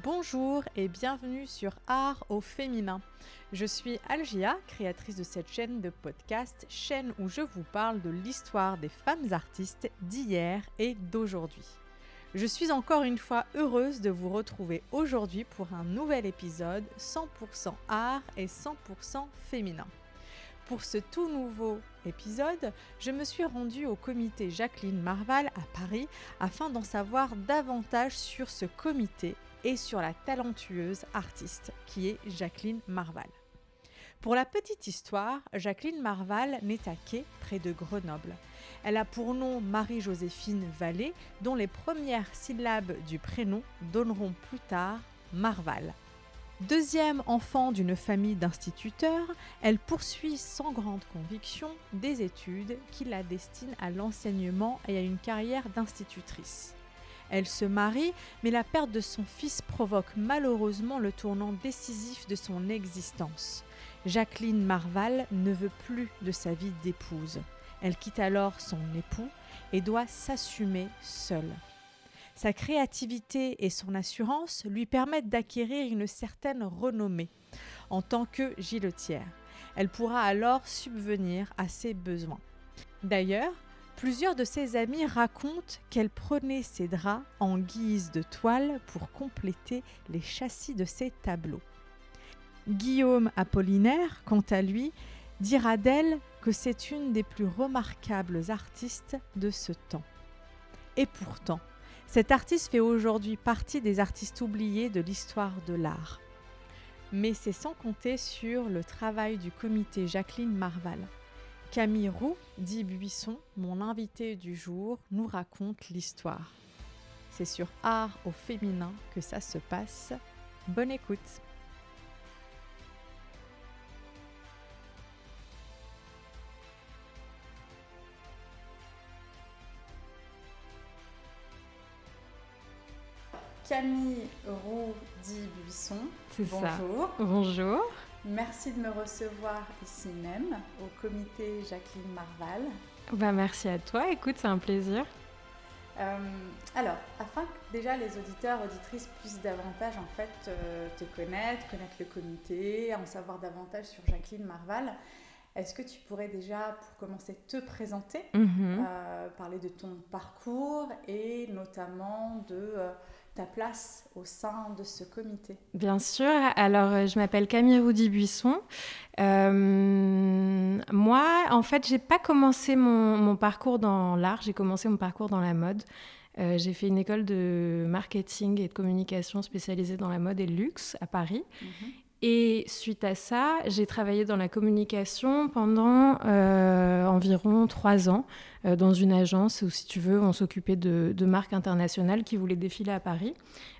Bonjour et bienvenue sur Art au féminin. Je suis Algia, créatrice de cette chaîne de podcast, chaîne où je vous parle de l'histoire des femmes artistes d'hier et d'aujourd'hui. Je suis encore une fois heureuse de vous retrouver aujourd'hui pour un nouvel épisode 100% art et 100% féminin. Pour ce tout nouveau épisode, je me suis rendue au comité Jacqueline Marval à Paris afin d'en savoir davantage sur ce comité et sur la talentueuse artiste qui est Jacqueline Marval. Pour la petite histoire, Jacqueline Marval naît à Quai, près de Grenoble. Elle a pour nom Marie-Joséphine Vallée, dont les premières syllabes du prénom donneront plus tard Marval. Deuxième enfant d'une famille d'instituteurs, elle poursuit sans grande conviction des études qui la destinent à l'enseignement et à une carrière d'institutrice. Elle se marie, mais la perte de son fils provoque malheureusement le tournant décisif de son existence. Jacqueline Marval ne veut plus de sa vie d'épouse. Elle quitte alors son époux et doit s'assumer seule. Sa créativité et son assurance lui permettent d'acquérir une certaine renommée en tant que giletière. Elle pourra alors subvenir à ses besoins. D'ailleurs, Plusieurs de ses amis racontent qu'elle prenait ses draps en guise de toile pour compléter les châssis de ses tableaux. Guillaume Apollinaire, quant à lui, dira d'elle que c'est une des plus remarquables artistes de ce temps. Et pourtant, cette artiste fait aujourd'hui partie des artistes oubliés de l'histoire de l'art. Mais c'est sans compter sur le travail du comité Jacqueline Marval. Camille Roux, dit Buisson, mon invité du jour, nous raconte l'histoire. C'est sur Art au féminin que ça se passe. Bonne écoute. Camille Roux dit Buisson. Bonjour. Bonjour. Merci de me recevoir ici même, au comité Jacqueline Marval. Bah, merci à toi, écoute, c'est un plaisir. Euh, alors, afin que déjà les auditeurs, auditrices puissent davantage en fait euh, te connaître, connaître le comité, en savoir davantage sur Jacqueline Marval, est-ce que tu pourrais déjà, pour commencer, te présenter, mhm. euh, parler de ton parcours et notamment de ta place au sein de ce comité Bien sûr. Alors, euh, je m'appelle Camille Roudy-Buisson. Euh, moi, en fait, j'ai pas commencé mon, parcours dans l'art, j'ai commencé mon parcours dans la mode. Euh, j'ai fait une école de marketing et de communication spécialisée dans la mode et le luxe à Paris. Mhm. Et suite à ça, j'ai travaillé dans la communication pendant euh, environ trois ans euh, dans une agence où, si tu veux, on s'occupait de, marques internationales qui voulaient défiler à Paris.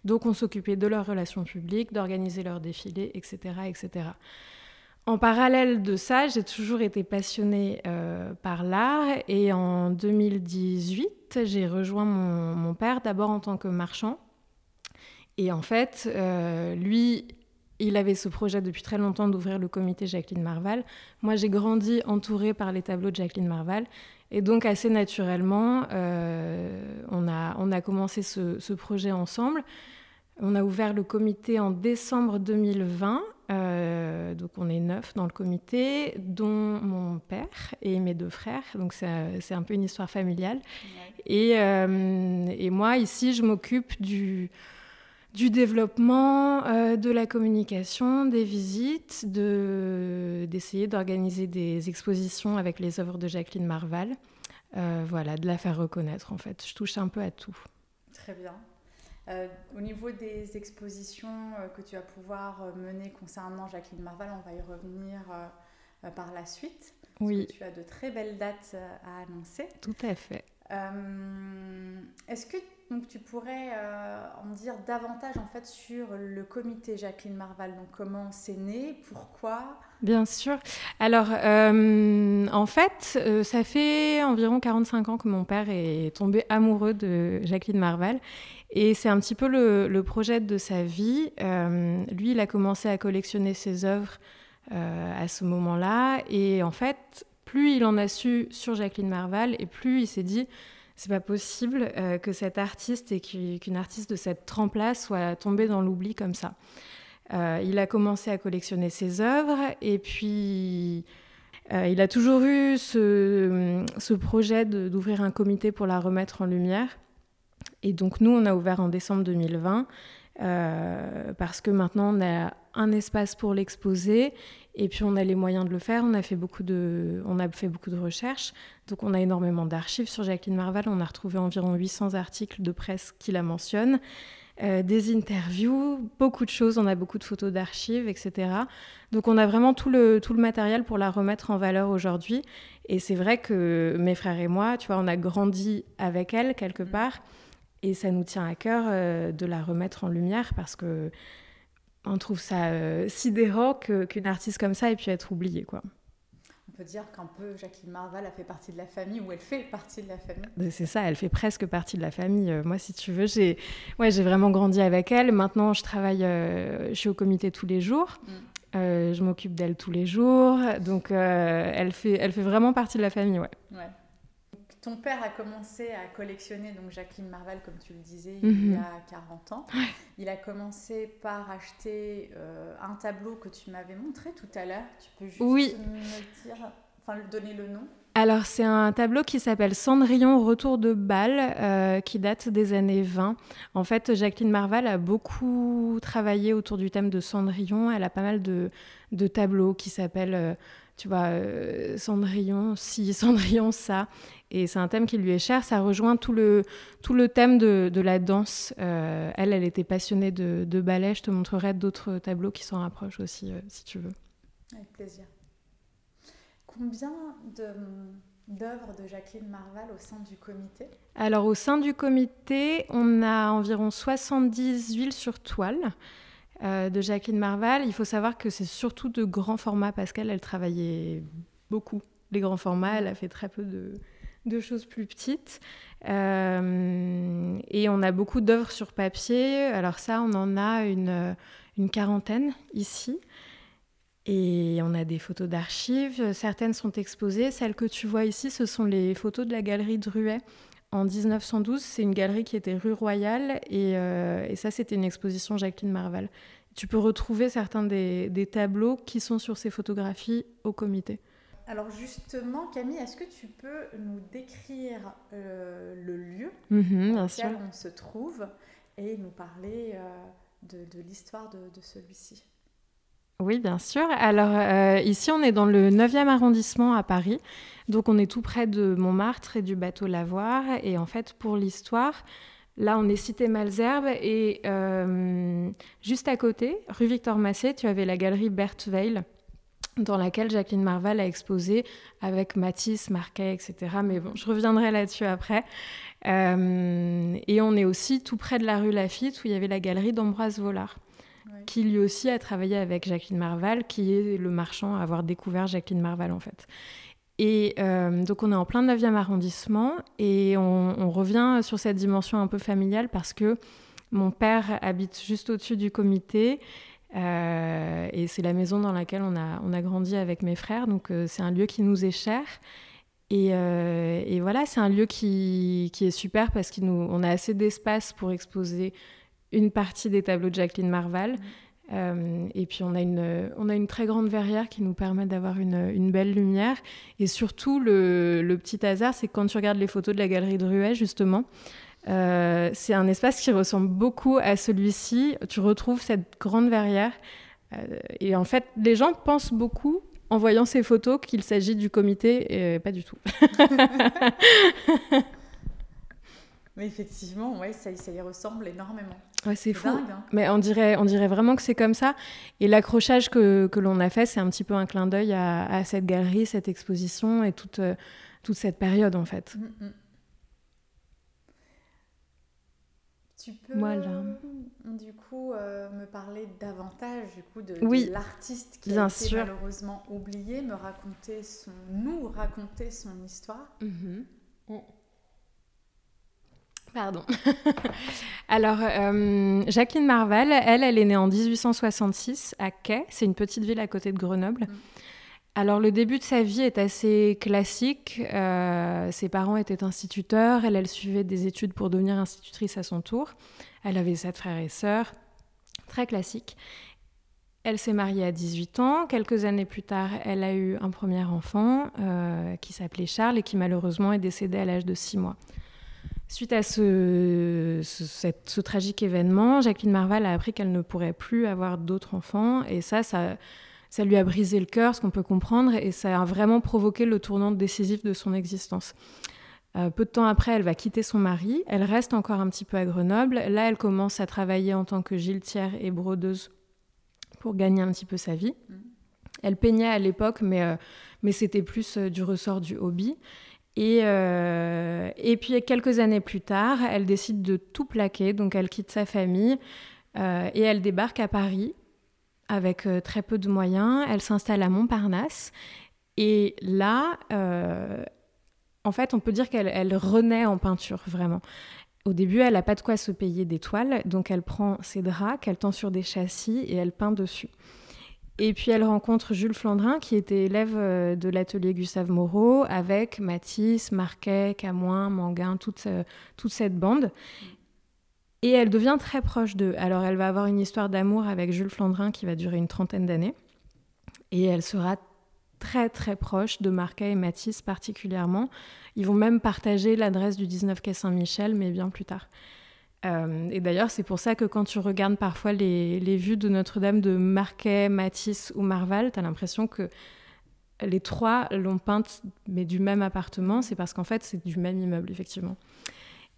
Donc, on s'occupait de leurs relations publiques, d'organiser leurs défilés, etc., etc. En parallèle de ça, j'ai toujours été passionnée euh, par l'art et en 2018, j'ai rejoint mon, mon père d'abord en tant que marchand. Et en fait, lui il avait ce projet depuis très longtemps d'ouvrir le comité Jacqueline Marval. Moi, j'ai grandi entourée par les tableaux de Jacqueline Marval. Et donc, assez naturellement, euh, on, a, on a commencé ce, projet ensemble. On a ouvert le comité en décembre 2020. Euh, donc, on est neuf dans le comité, dont mon père et mes deux frères. Donc, c'est un peu une histoire familiale. Et, euh, et moi, ici, je m'occupe du du développement, euh, de la communication, des visites, d'essayer d'organiser des expositions avec les œuvres de Jacqueline Marval. Euh, voilà, de la faire reconnaître en fait. Je touche un peu à tout. Très bien. Euh, au niveau des expositions que tu vas pouvoir mener concernant Jacqueline Marval, on va y revenir par la suite. oui. tu as de très belles dates à annoncer. Tout à fait. Est-ce que donc tu pourrais euh, en dire davantage en fait sur le comité Jacqueline Marval. Donc comment c'est né, pourquoi? Bien sûr. Alors euh, en fait, euh, ça fait environ 45 ans que mon père est tombé amoureux de Jacqueline Marval. Et c'est un petit peu le, projet de sa vie. lui, il a commencé à collectionner ses œuvres à ce moment-là. Et en fait, plus il en a su sur Jacqueline Marval, et plus il s'est dit, c'est pas possible que cet artiste et qu'une artiste de cette trempe-là soit tombée dans l'oubli comme ça. il a commencé à collectionner ses œuvres et puis il a toujours eu ce, ce projet d'ouvrir un comité pour la remettre en lumière. Et donc nous, on a ouvert en décembre 2020 euh, parce que maintenant on a un espace pour l'exposer et puis on a les moyens de le faire. On a fait beaucoup de, on a fait beaucoup de recherches, donc on a énormément d'archives sur Jacqueline Marval. On a retrouvé environ 800 articles de presse qui la mentionnent. Euh, des interviews, beaucoup de choses, on a beaucoup de photos d'archives, etc. Donc on a vraiment tout le, tout le matériel pour la remettre en valeur aujourd'hui. Et c'est vrai que mes frères et moi, tu vois, on a grandi avec elle quelque part. Et ça nous tient à cœur euh, de la remettre en lumière parce que on trouve ça euh, sidérant qu'une artiste comme ça ait pu être oubliée. Quoi. On peut dire qu'un peu Jacqueline Marval a fait partie de la famille ou elle fait partie de la famille. C'est ça, elle fait presque partie de la famille. Euh, moi, si tu veux, j'ai ouais, vraiment grandi avec elle. Maintenant, je travaille, je suis au comité tous les jours. Mm. je m'occupe d'elle tous les jours. Donc, elle, fait, elle fait vraiment partie de la famille. Ouais. ouais. Ton père a commencé à collectionner donc Jacqueline Marval, comme tu le disais, il y mhm. a 40 ans. Il a commencé par acheter euh, un tableau que tu m'avais montré tout à l'heure. Tu peux juste me dire, enfin, donner le nom? Alors c'est un tableau qui s'appelle Cendrillon Retour de balle euh, qui date des années 20. En fait, Jacqueline Marval a beaucoup travaillé autour du thème de Cendrillon. Elle a pas mal de, tableaux qui s'appellent, euh, tu vois, Cendrillon, si, Cendrillon, ça. Et c'est un thème qui lui est cher. Ça rejoint tout le, tout le thème de, de la danse. Euh, elle, elle était passionnée de, de, ballet. Je te montrerai d'autres tableaux qui s'en rapprochent aussi, euh, si tu veux. Avec plaisir. Combien d'œuvres de Jacqueline Marval au sein du comité? Alors, au sein du comité, on a environ 70 huiles sur toile. Euh, de Jacqueline Marval. Il faut savoir que c'est surtout de grands formats qu'elle, elle travaillait beaucoup les grands formats. Elle a fait très peu de, choses plus petites. Euh, et on a beaucoup d'œuvres sur papier. Alors ça, on en a une, une quarantaine ici. Et on a des photos d'archives. Certaines sont exposées. Celles que tu vois ici, ce sont les photos de la galerie Druet. En 1912, c'est une galerie qui était rue Royale. Et, euh, et ça, c'était une exposition Jacqueline Marval. Tu peux retrouver certains des, des tableaux qui sont sur ces photographies au comité. Alors justement, Camille, est-ce que tu peux nous décrire euh, le lieu mhm, dans lequel on se trouve et nous parler euh, de, l'histoire de, celui-ci? Oui, bien sûr. Alors euh, ici, on est dans le 9e arrondissement à Paris. Donc on est tout près de Montmartre et du bateau Lavoir. Et en fait, pour l'histoire, là, on est cité Malzerbe. Et juste à côté, rue Victor Massé, tu avais la galerie Berthe Veil dans laquelle Jacqueline Marval a exposé avec Matisse, Marquet, etc. Mais bon, je reviendrai là-dessus après. Euh, et on est aussi tout près de la rue Lafitte où il y avait la galerie d'Ambroise Vollard, qui lui aussi a travaillé avec Jacqueline Marval, qui est le marchand à avoir découvert Jacqueline Marval en fait. Et euh, donc on est en plein 9e arrondissement et on, revient sur cette dimension un peu familiale parce que mon père habite juste au-dessus du comité euh, et c'est la maison dans laquelle on a, on a grandi avec mes frères, donc euh, c'est un lieu qui nous est cher. Et, et voilà, c'est un lieu qui, qui, est super parce qu'on a assez d'espace pour exposer une partie des tableaux de Jacqueline Marval. Mmh. et puis on a, une, on a une très grande verrière qui nous permet d'avoir une, une, belle lumière. Et surtout, le, le petit hasard, c'est que quand tu regardes les photos de la galerie de Ruet, justement, euh, c'est un espace qui ressemble beaucoup à celui-ci. Tu retrouves cette grande verrière. Euh, et en fait, les gens pensent beaucoup en voyant ces photos qu'il s'agit du comité, et pas du tout. Mais effectivement, ouais, ça, ça y ressemble énormément. Ouais, c'est fou. Hein. Mais on dirait, on dirait vraiment que c'est comme ça. Et l'accrochage que, que l'on a fait, c'est un petit peu un clin d'œil à, cette galerie, cette exposition et toute, euh, toute cette période, en fait. Mm, mm. Tu peux du coup euh, me parler davantage du coup de, l'artiste qui a été malheureusement oublié, me raconter son, nous raconter son histoire? Mhm. Pardon. Alors, euh, Jacqueline Marval, elle, elle est née en 1866 à Quai. C'est une petite ville à côté de Grenoble. Mhm. alors le début de sa vie est assez classique. Euh, ses parents étaient instituteurs, elle, elle suivait des études pour devenir institutrice à son tour. Elle avait sept frères et sœurs, très classique. Elle s'est mariée à 18 ans. Quelques années plus tard, elle a eu un premier enfant euh, qui s'appelait Charles et qui malheureusement est décédé à l'âge de 6 mois. Suite à ce, ce, tragique événement, Jacqueline Marval a appris qu'elle ne pourrait plus avoir d'autres enfants. Et ça, ça, ça lui a brisé le cœur, ce qu'on peut comprendre, et ça a vraiment provoqué le tournant décisif de son existence. Euh, peu de temps après, elle va quitter son mari. Elle reste encore un petit peu à Grenoble. Là, elle commence à travailler en tant que giletière et brodeuse pour gagner un petit peu sa vie. Mm. Elle peignait à l'époque, mais, euh, mais c'était plus euh, du ressort du hobby. Et, euh, et puis quelques années plus tard, elle décide de tout plaquer, donc elle quitte sa famille et elle débarque à Paris avec très peu de moyens. Elle s'installe à Montparnasse et là, en fait, on peut dire qu'elle renaît en peinture, vraiment. Au début, elle n'a pas de quoi se payer des toiles, donc elle prend ses draps qu'elle tend sur des châssis et elle peint dessus. Et puis elle rencontre Jules Flandrin, qui était élève euh, de l'atelier Gustave Moreau, avec Matisse, Marquet, Camoin, Manguin, toute, toute cette bande. Et elle devient très proche d'eux. Alors elle va avoir une histoire d'amour avec Jules Flandrin qui va durer une trentaine d'années. Et elle sera très très proche de Marquet et Matisse particulièrement. Ils vont même partager l'adresse du 19 quai Saint-Michel, mais bien plus tard. Euh, et d'ailleurs, c'est pour ça que quand tu regardes parfois les, les vues de Notre-Dame de Marquet, Matisse ou Marval, tu as l'impression que les trois l'ont peinte, mais du même appartement. C'est parce qu'en fait, c'est du même immeuble, effectivement.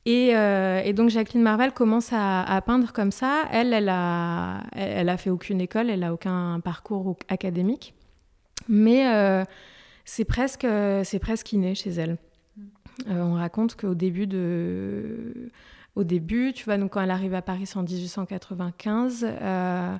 Et, euh, et, donc Jacqueline Marval commence à, à, peindre comme ça. Elle, elle a, elle a fait aucune école, elle a aucun parcours académique. Mais euh, c'est presque, c'est presque inné chez elle. Euh, on raconte qu'au début de, au début, tu vois, donc quand elle arrive à Paris en 1895, euh,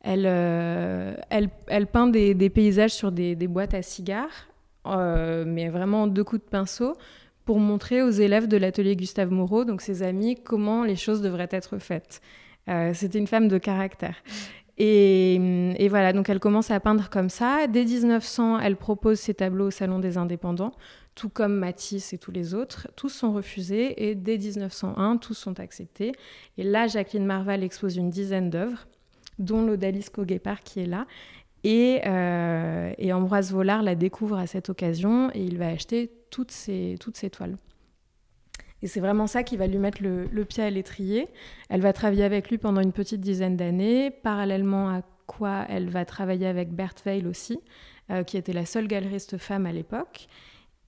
elle, elle, elle, peint des, paysages sur des, boîtes à cigares, mais vraiment deux coups de pinceau pour montrer aux élèves de l'atelier Gustave Moreau, donc ses amis, comment les choses devraient être faites. C'était une femme de caractère. Et, voilà, donc elle commence à peindre comme ça. Dès 1900, elle propose ses tableaux au Salon des Indépendants, tout comme Matisse et tous les autres. Tous sont refusés et dès 1901, tous sont acceptés. Et là, Jacqueline Marval expose une dizaine d'œuvres, dont l'Odalisco Guépard qui est là. Et, euh, et, Ambroise Vollard la découvre à cette occasion et il va acheter toutes ces, toutes ces toiles. Et c'est vraiment ça qui va lui mettre le, pied à l'étrier. Elle va travailler avec lui pendant une petite dizaine d'années, parallèlement à quoi elle va travailler avec Berthe Weil aussi, euh, qui était la seule galeriste femme à l'époque.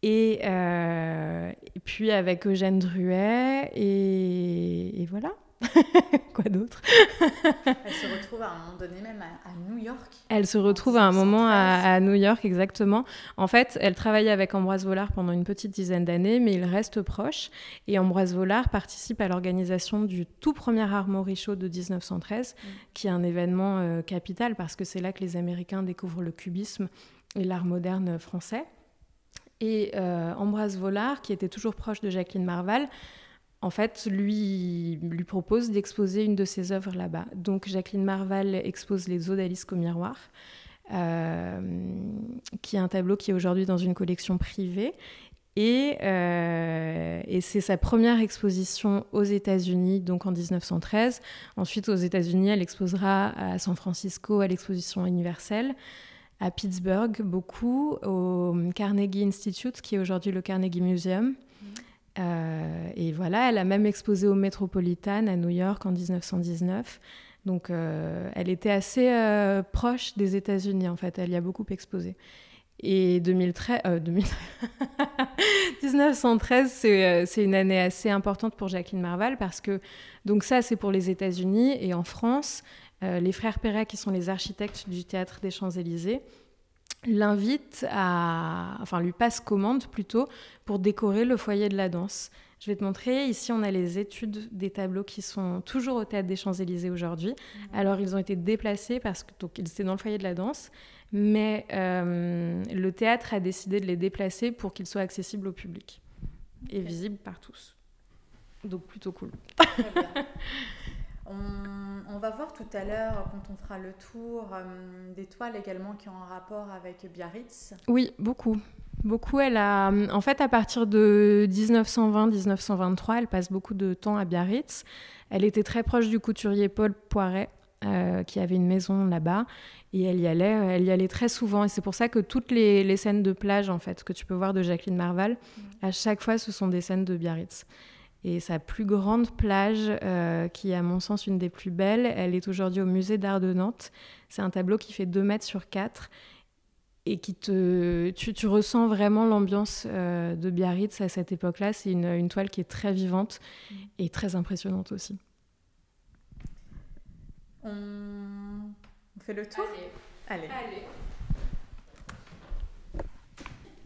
Et, euh, puis avec Eugène Druet, et voilà. Quoi d'autre? Elle se retrouve à un moment donné même à, New York. Elle se retrouve à un moment à, New York, exactement. En fait, elle travaille avec Ambroise Vollard pendant une petite dizaine d'années, mais ils restent proches. Et Ambroise Vollard participe à l'organisation du tout premier Armory Show de 1913, mm. qui est un événement euh, capital parce que c'est là que les Américains découvrent le cubisme et l'art moderne français. Et euh, Ambroise Vollard, qui était toujours proche de Jacqueline Marval, en fait, lui, propose d'exposer une de ses œuvres là-bas. Donc Jacqueline Marval expose les odalisques au miroir, euh, qui est un tableau qui est aujourd'hui dans une collection privée. Et, euh, et c'est sa première exposition aux États-Unis, donc en 1913. Ensuite, aux États-Unis, elle exposera à San Francisco à l'exposition universelle, à Pittsburgh beaucoup, au Carnegie Institute, qui est aujourd'hui le Carnegie Museum. Euh, et voilà, elle a même exposé au Metropolitan à New York en 1919. Donc euh, elle était assez euh, proche des États-Unis en fait, elle y a beaucoup exposé. Et 2013, 1913, c'est une année assez importante pour Jacqueline Marval parce que donc ça c'est pour les États-Unis et en France, les frères Perret qui sont les architectes du théâtre des Champs-Élysées l'invite à, enfin lui passe commande plutôt pour décorer le foyer de la danse. Je vais te montrer, ici on a les études des tableaux qui sont toujours au Théâtre des Champs-Élysées aujourd'hui. Mhm. Alors ils ont été déplacés parce que donc, ils étaient dans le foyer de la danse, mais euh, le théâtre a décidé de les déplacer pour qu'ils soient accessibles au public et visibles par tous. Donc plutôt cool. On, va voir tout à l'heure, quand on fera le tour, des toiles également qui ont un rapport avec Biarritz. Oui, beaucoup. Beaucoup. Elle a, en fait, à partir de 1920-1923, elle passe beaucoup de temps à Biarritz. Elle était très proche du couturier Paul Poiret, euh, qui avait une maison là-bas. Et elle y allait, elle y allait très souvent. Et c'est pour ça que toutes les, scènes de plage, en fait, que tu peux voir de Jacqueline Marval, mm. à chaque fois, ce sont des scènes de Biarritz. Et sa plus grande plage, euh, qui est à mon sens une des plus belles, elle est aujourd'hui au musée d'art de Nantes. C'est un tableau qui fait 2 mètres sur 4 et qui te, tu, ressens vraiment l'ambiance euh, de Biarritz à cette époque-là. C'est une, toile qui est très vivante mm. et très impressionnante aussi. On, fait le tour? Allez. Allez.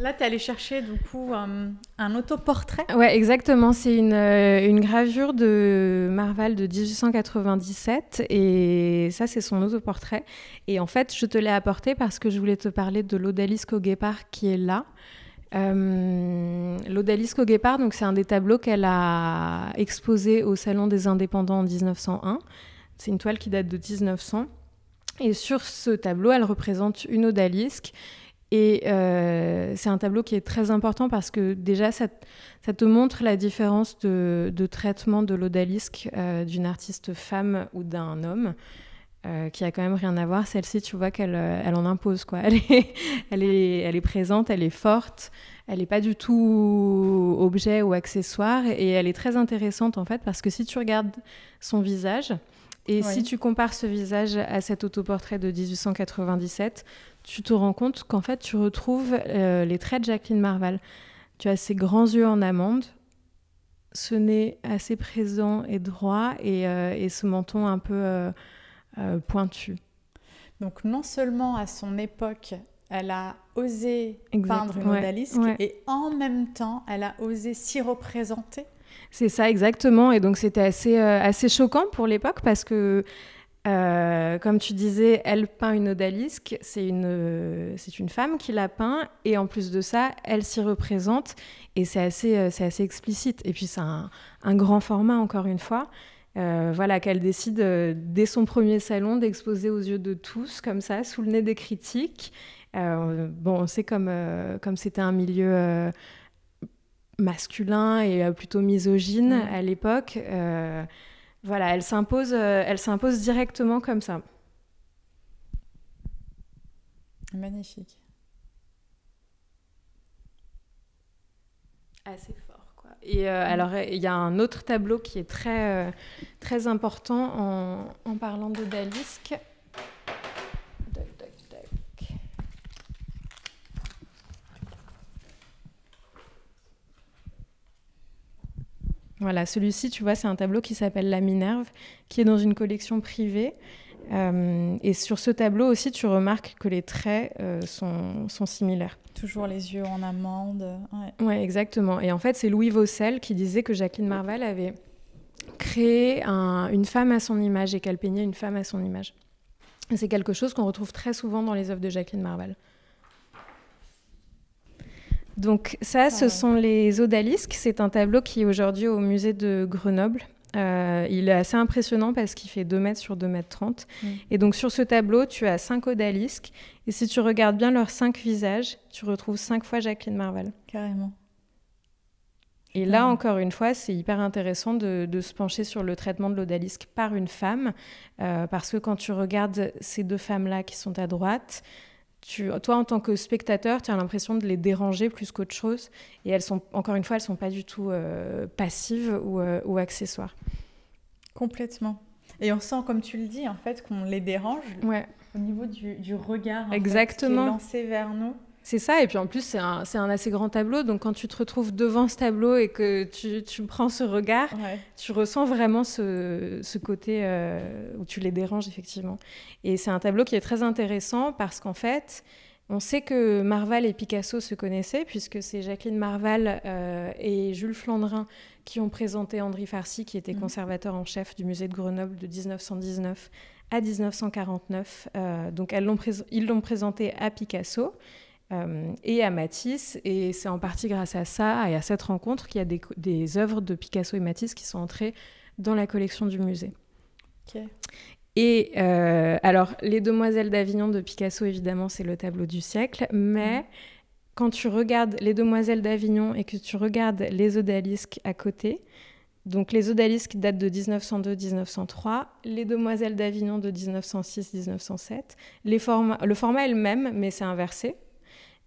Là, tu es allé chercher du coup un, autoportrait Ouais, exactement. C'est une, euh, gravure de Marval de 1897 et ça, c'est son autoportrait. Et en fait, je te l'ai apporté parce que je voulais te parler de l'Odalisque au Guépard qui est là. Euh, L'Odalisque au Guépard, donc c'est un des tableaux qu'elle a exposé au Salon des Indépendants en 1901. C'est une toile qui date de 1900. Et sur ce tableau, elle représente une odalisque et euh, c'est un tableau qui est très important parce que déjà, ça, te montre la différence de, traitement de l'odalisque euh, d'une artiste femme ou d'un homme. Euh, qui a quand même rien à voir. Celle-ci, tu vois qu'elle elle en impose. Quoi. Elle, est, elle, est, elle est présente, elle est forte, elle n'est pas du tout objet ou accessoire. Et elle est très intéressante en fait parce que si tu regardes son visage, et si tu compares ce visage à cet autoportrait de 1897, tu te rends compte qu'en fait, tu retrouves euh, les traits de Jacqueline Marval. Tu as ses grands yeux en amande, ce nez assez présent et droit, et, euh, ce menton un peu euh, pointu. Donc non seulement à son époque, elle a osé peindre une odalisque, et en même temps, elle a osé s'y représenter. C'est ça, exactement. Et donc, c'était assez, assez choquant pour l'époque parce que euh, comme tu disais, elle peint une odalisque, c'est une, c'est une femme qui la peint, et en plus de ça, elle s'y représente, et c'est assez, euh, c'est assez explicite. Et puis c'est un, grand format, encore une fois. Euh, voilà, qu'elle décide dès son premier salon d'exposer aux yeux de tous, comme ça, sous le nez des critiques. bon, on sait comme, comme c'était un milieu masculin et plutôt misogyne mm. à l'époque. Voilà, elle s'impose, euh, elle s'impose directement comme ça. Magnifique. Assez fort, quoi. Et euh, alors, il y a un autre tableau qui est très, euh, très important en, en parlant d'Odalisque. Voilà, celui-ci, tu vois, c'est un tableau qui s'appelle La Minerve, qui est dans une collection privée. Euh, et sur ce tableau aussi, tu remarques que les traits euh, sont, sont, similaires. Toujours les yeux en amande. Ouais. ouais, exactement. Et en fait, c'est Louis Vaucel qui disait que Jacqueline Marval avait créé une femme à son image et qu'elle peignait une femme à son image. C'est quelque chose qu'on retrouve très souvent dans les œuvres de Jacqueline Marval. Donc ça, ce sont les odalisques. C'est un tableau qui est aujourd'hui au musée de Grenoble. Euh, il est assez impressionnant parce qu'il fait 2 mètres sur 2 mètres 30. Mm. Et donc sur ce tableau, tu as 5 odalisques. Et si tu regardes bien leurs 5 visages, tu retrouves 5 fois Jacqueline Marval. Carrément. Et là, encore une fois, c'est hyper intéressant de, se pencher sur le traitement de l'odalisque par une femme, euh, parce que quand tu regardes ces deux femmes-là qui sont à droite, toi, en tant que spectateur, tu as l'impression de les déranger plus qu'autre chose. Et elles sont, encore une fois, elles sont pas du tout euh, passives euh, ou, accessoires. Complètement. Et on sent, comme tu le dis, en fait, qu'on les dérange ouais. au niveau du, regard Exactement. lancé vers nous. C'est ça, et puis en plus, c'est un, un, assez grand tableau, donc quand tu te retrouves devant ce tableau et que tu, tu prends ce regard, tu ressens vraiment ce, ce côté euh, où tu les déranges, effectivement. Et c'est un tableau qui est très intéressant parce qu'en fait, on sait que Marval et Picasso se connaissaient, puisque c'est Jacqueline Marval euh, et Jules Flandrin qui ont présenté André Farcy, qui était mmh. conservateur en chef du musée de Grenoble de 1919 à 1949. Euh, donc elles ils l'ont présenté à Picasso. Euh, et à Matisse. Et c'est en partie grâce à ça et à cette rencontre qu'il y a des, des, œuvres de Picasso et Matisse qui sont entrées dans la collection du musée. Et euh, alors, Les Demoiselles d'Avignon de Picasso, évidemment, c'est le tableau du siècle, mais quand tu regardes Les Demoiselles d'Avignon et que tu regardes Les Odalisques à côté, donc les Odalisques datent de 1902-1903, les Demoiselles d'Avignon de 1906-1907. Le format est le même, mais c'est inversé.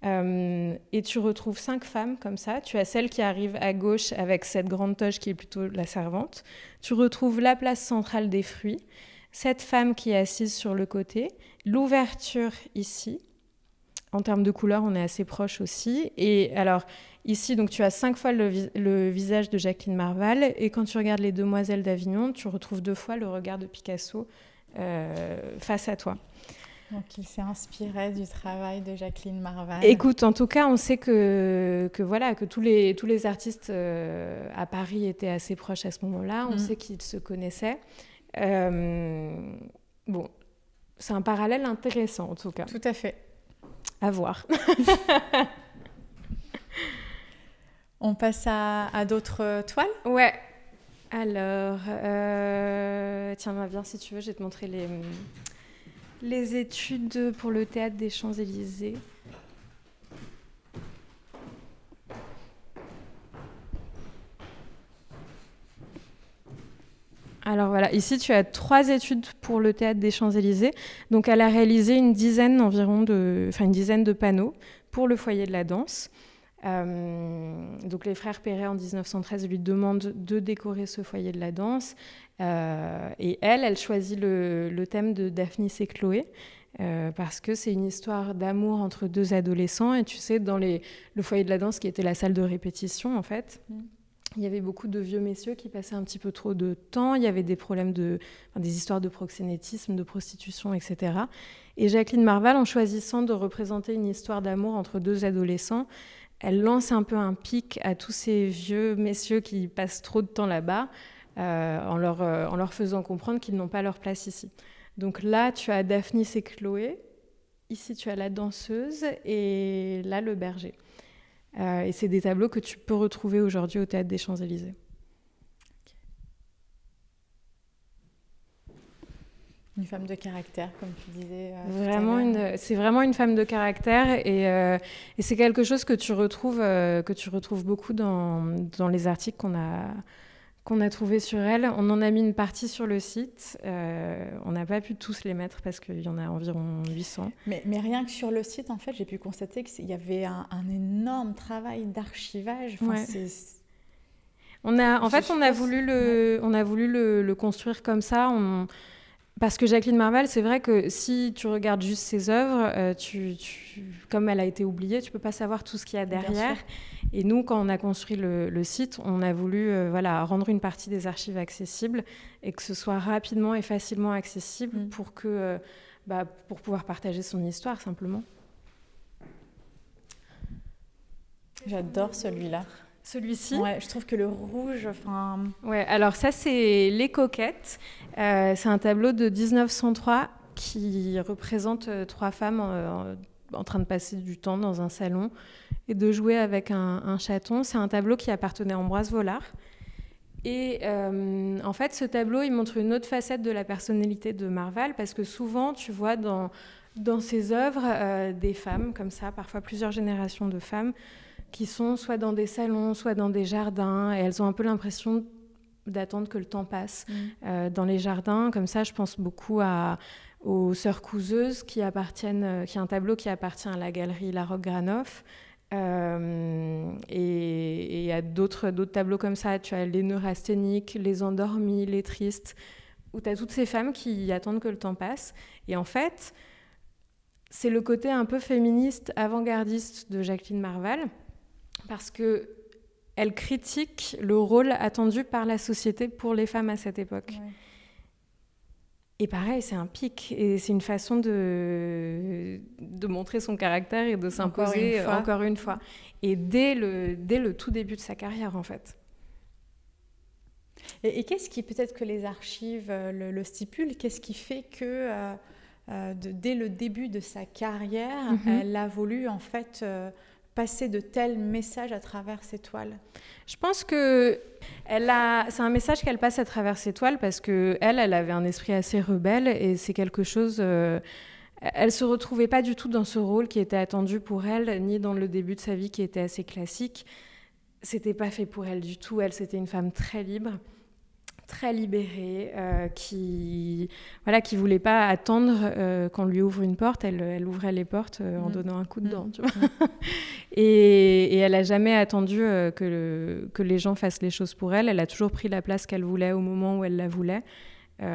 Euh, et tu retrouves cinq femmes comme ça. Tu as celle qui arrive à gauche avec cette grande toge qui est plutôt la servante. Tu retrouves la place centrale des fruits. Cette femme qui est assise sur le côté. L'ouverture ici. En termes de couleur, on est assez proche aussi. Et alors, ici, donc, tu as cinq fois le, visage de Jacqueline Marval. Et quand tu regardes les Demoiselles d'Avignon, tu retrouves deux fois le regard de Picasso euh, face à toi. Donc il s'est inspiré du travail de Jacqueline Marval. Écoute, en tout cas, on sait que, que voilà que tous les, tous les artistes euh, à Paris étaient assez proches à ce moment-là. On mm. sait qu'ils se connaissaient. Euh, bon, c'est un parallèle intéressant en tout cas. Tout à fait. À voir. on passe à, à d'autres toiles? Ouais. Alors, euh, tiens, viens si tu veux, je vais te montrer les les études pour le théâtre des Champs-Élysées. Alors voilà, ici tu as trois études pour le théâtre des Champs-Élysées. Donc elle a réalisé une dizaine environ de, enfin une dizaine de panneaux pour le foyer de la danse. Euh, donc les frères Perret en 1913 lui demandent de décorer ce foyer de la danse. Euh, et elle, elle choisit le, thème de Daphnis et Chloé. Euh, parce que c'est une histoire d'amour entre deux adolescents. Et tu sais, dans les, le foyer de la danse, qui était la salle de répétition, en fait, mm. il y avait beaucoup de vieux messieurs qui passaient un petit peu trop de temps. Il y avait des problèmes de, des histoires de proxénétisme, de prostitution, etc. Et Jacqueline Marval, en choisissant de représenter une histoire d'amour entre deux adolescents, elle lance un peu un pic à tous ces vieux messieurs qui passent trop de temps là-bas, en, leur, euh, en leur faisant comprendre qu'ils n'ont pas leur place ici. Donc là, tu as Daphnis et Chloé, ici tu as la danseuse, et là le berger. Euh, et c'est des tableaux que tu peux retrouver aujourd'hui au Théâtre des Champs-Élysées. Une femme de caractère, comme tu disais. Euh, vraiment une, c'est vraiment une femme de caractère et, euh, et c'est quelque chose que tu retrouves, euh, que tu retrouves beaucoup dans, dans les articles qu'on a, qu'on a trouvés sur elle. On en a mis une partie sur le site. on n'a pas pu tous les mettre parce qu'il y en a environ 800. Mais, mais, rien que sur le site, en fait, j'ai pu constater qu'il y avait un, énorme travail d'archivage. On a, en fait, on a, voulu le, on a voulu le, le construire comme ça. On, parce que Jacqueline Marval, c'est vrai que si tu regardes juste ses œuvres, euh, tu, comme elle a été oubliée, tu peux pas savoir tout ce qu'il y a derrière. Et nous, quand on a construit le, site, on a voulu euh, voilà, rendre une partie des archives accessibles et que ce soit rapidement et facilement accessible mm. pour, que, euh, bah, pour pouvoir partager son histoire simplement. J'adore celui-là. Celui-ci Ouais, je trouve que le rouge, enfin... Ouais, alors ça, c'est Les Coquettes. Euh, c'est un tableau de 1903 qui représente euh, trois femmes euh, en, train de passer du temps dans un salon et de jouer avec un, chaton. C'est un tableau qui appartenait à Ambroise Vollard. Et en fait, ce tableau, il montre une autre facette de la personnalité de Marval, parce que souvent, tu vois dans, dans ses œuvres des femmes, comme ça, parfois plusieurs générations de femmes, qui sont soit dans des salons, soit dans des jardins, et elles ont un peu l'impression d'attendre que le temps passe mm. euh, dans les jardins. Comme ça, je pense beaucoup à, aux Sœurs Couseuses, qui appartiennent, euh, qui est un tableau qui appartient à la galerie La Granoff. Euh, et, à d'autres, d'autres tableaux comme ça, tu as les neurasthéniques, les endormis, les tristes, où tu as toutes ces femmes qui attendent que le temps passe. Et en fait, c'est le côté un peu féministe, avant-gardiste de Jacqueline Marval parce que elle critique le rôle attendu par la société pour les femmes à cette époque. Et pareil, c'est un pic et c'est une façon de, de montrer son caractère et de s'imposer encore, une fois. Et dès le, dès le tout début de sa carrière, en fait. Et, qu'est-ce qui, peut-être que les archives euh, le, stipulent, qu'est-ce qui fait que euh, euh, dès le début de sa carrière, mhm. elle a voulu en fait passer de tels messages à travers ses toiles Je pense que elle a, c'est un message qu'elle passe à travers ses toiles parce que elle, elle avait un esprit assez rebelle et c'est quelque chose. Euh, elle se retrouvait pas du tout dans ce rôle qui était attendu pour elle, ni dans le début de sa vie qui était assez classique. C'était pas fait pour elle du tout. Elle, c'était une femme très libre très libérée, euh, qui voilà, qui voulait pas attendre euh, qu'on lui ouvre une porte. Elle, elle ouvrait les portes euh, en mm. donnant un coup de mm. dent, tu vois. Mm. et, et, elle a jamais attendu que, que les gens fassent les choses pour elle. Elle a toujours pris la place qu'elle voulait au moment où elle la voulait. et,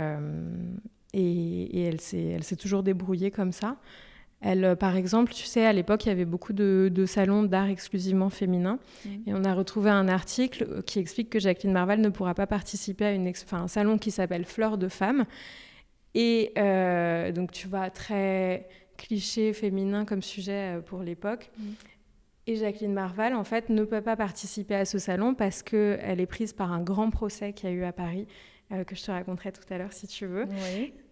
et, elle s'est toujours débrouillée comme ça. Elle, euh, par exemple, tu sais, à l'époque, il y avait beaucoup de, salons d'art exclusivement féminins. Mm. Et on a retrouvé un article euh, qui explique que Jacqueline Marval ne pourra pas participer à une un salon qui s'appelle Fleurs de femmes. Et euh, donc, tu vois, très cliché féminin comme sujet pour l'époque. Mm. Et Jacqueline Marval, en fait, ne peut pas participer à ce salon parce qu'elle est prise par un grand procès qu'il y a eu à Paris euh, que je te raconterai tout à l'heure si tu veux.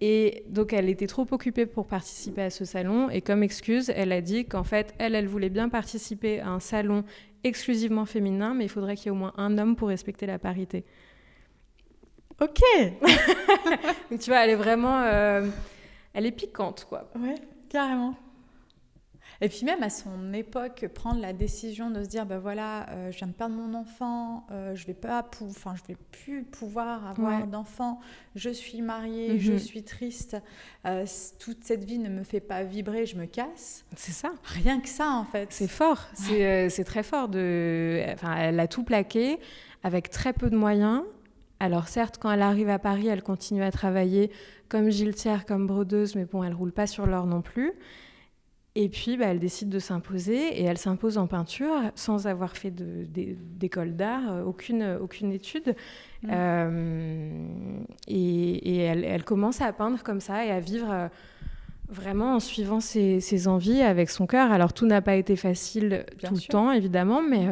Et donc elle était trop occupée pour participer à ce salon et comme excuse, elle a dit qu'en fait, elle, elle voulait bien participer à un salon exclusivement féminin, mais il faudrait qu'il y ait au moins un homme pour respecter la parité. Ok. donc tu vois, elle est vraiment, euh, elle est piquante quoi. Ouais, carrément. Et puis même à son époque, prendre la décision de se dire, ben voilà, euh, je viens de perdre mon enfant, euh, je vais pas, enfin, je vais plus pouvoir avoir d'enfant, je suis mariée, je mhm. suis triste, euh, toute cette vie ne me fait pas vibrer, je me casse. C'est ça. Rien que ça en fait. C'est fort, c'est très fort. De... Enfin, elle a tout plaqué avec très peu de moyens. Alors certes, quand elle arrive à Paris, elle continue à travailler comme giletière, comme brodeuse, mais bon, elle roule pas sur l'or non plus. Et puis, bah, elle décide de s'imposer et elle s'impose en peinture sans avoir fait d'école d'art, euh, aucune, aucune étude. Mmh. Euh, et, elle, commence à peindre comme ça et à vivre euh, vraiment en suivant ses, envies avec son cœur. Alors, tout n'a pas été facile tout le temps, évidemment, mais,